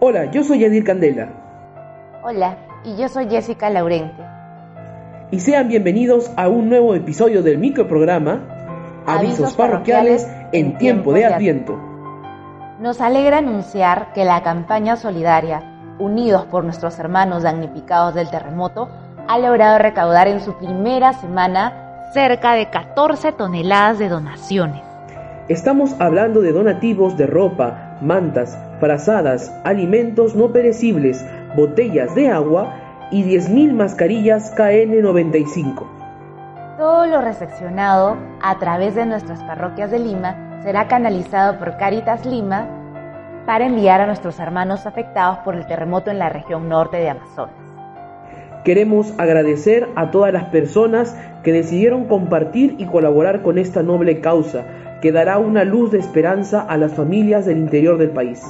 Hola, yo soy Edir Candela. Hola, y yo soy Jessica Laurente. Y sean bienvenidos a un nuevo episodio del microprograma Avisos, parroquiales, en tiempo de Adviento. Nos alegra anunciar que la campaña solidaria Unidos por nuestros hermanos damnificados del terremoto ha logrado recaudar en su primera semana cerca de 14 toneladas de donaciones. Estamos hablando de donativos de ropa, mantas, frazadas, alimentos no perecibles, botellas de agua y 10.000 mascarillas KN95. Todo lo recepcionado a través de nuestras parroquias de Lima será canalizado por Caritas Lima para enviar a nuestros hermanos afectados por el terremoto en la región norte de Amazonas. Queremos agradecer a todas las personas que decidieron compartir y colaborar con esta noble causa, que dará una luz de esperanza a las familias del interior del país.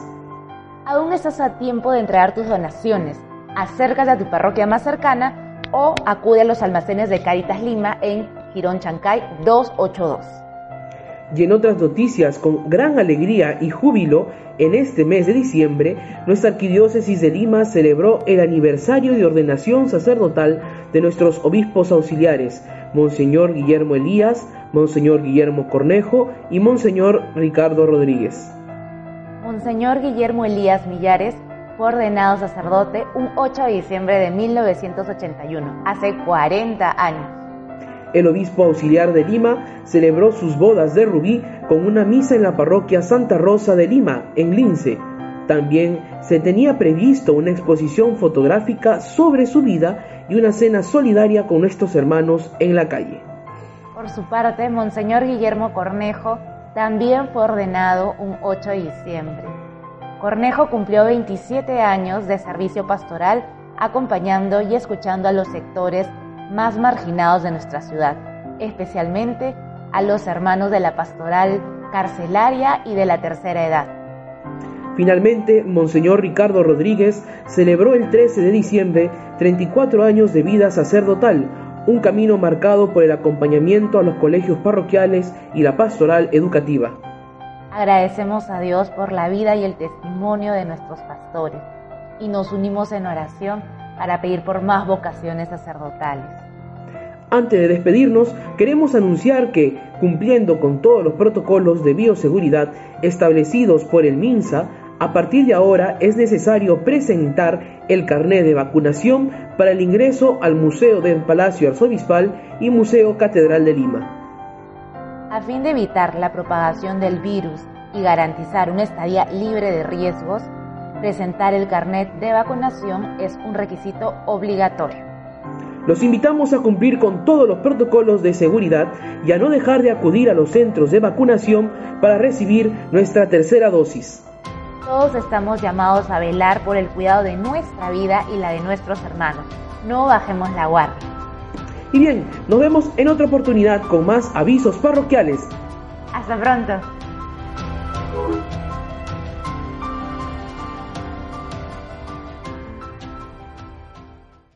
Aún estás a tiempo de entregar tus donaciones. Acércate a tu parroquia más cercana o acude a los almacenes de Caritas Lima en Girón Chancay 282. Y en otras noticias, con gran alegría y júbilo, en este mes de diciembre, nuestra Arquidiócesis de Lima celebró el aniversario de ordenación sacerdotal de nuestros obispos auxiliares, Monseñor Guillermo Elías, Monseñor Guillermo Cornejo y Monseñor Ricardo Rodríguez. Monseñor Guillermo Elías Millares fue ordenado sacerdote un 8 de diciembre de 1981, hace 40 años. El obispo auxiliar de Lima celebró sus bodas de rubí con una misa en la parroquia Santa Rosa de Lima, en Lince. También se tenía previsto una exposición fotográfica sobre su vida y una cena solidaria con nuestros hermanos en la calle. Por su parte, Monseñor Guillermo Cornejo también fue ordenado un 8 de diciembre. Cornejo cumplió 27 años de servicio pastoral acompañando y escuchando a los sectores más marginados de nuestra ciudad, especialmente a los hermanos de la pastoral carcelaria y de la tercera edad. Finalmente, Monseñor Ricardo Rodríguez celebró el 13 de diciembre 34 años de vida sacerdotal, un camino marcado por el acompañamiento a los colegios parroquiales y la pastoral educativa. Agradecemos a Dios por la vida y el testimonio de nuestros pastores y nos unimos en oración para pedir por más vocaciones sacerdotales. Antes de despedirnos, queremos anunciar que, cumpliendo con todos los protocolos de bioseguridad establecidos por el MINSA, a partir de ahora es necesario presentar el carnet de vacunación para el ingreso al Museo del Palacio Arzobispal y Museo Catedral de Lima. A fin de evitar la propagación del virus y garantizar una estadía libre de riesgos, presentar el carnet de vacunación es un requisito obligatorio. Los invitamos a cumplir con todos los protocolos de seguridad y a no dejar de acudir a los centros de vacunación para recibir nuestra tercera dosis. Todos estamos llamados a velar por el cuidado de nuestra vida y la de nuestros hermanos. No bajemos la guardia. Y bien, nos vemos en otra oportunidad con más avisos parroquiales. Hasta pronto.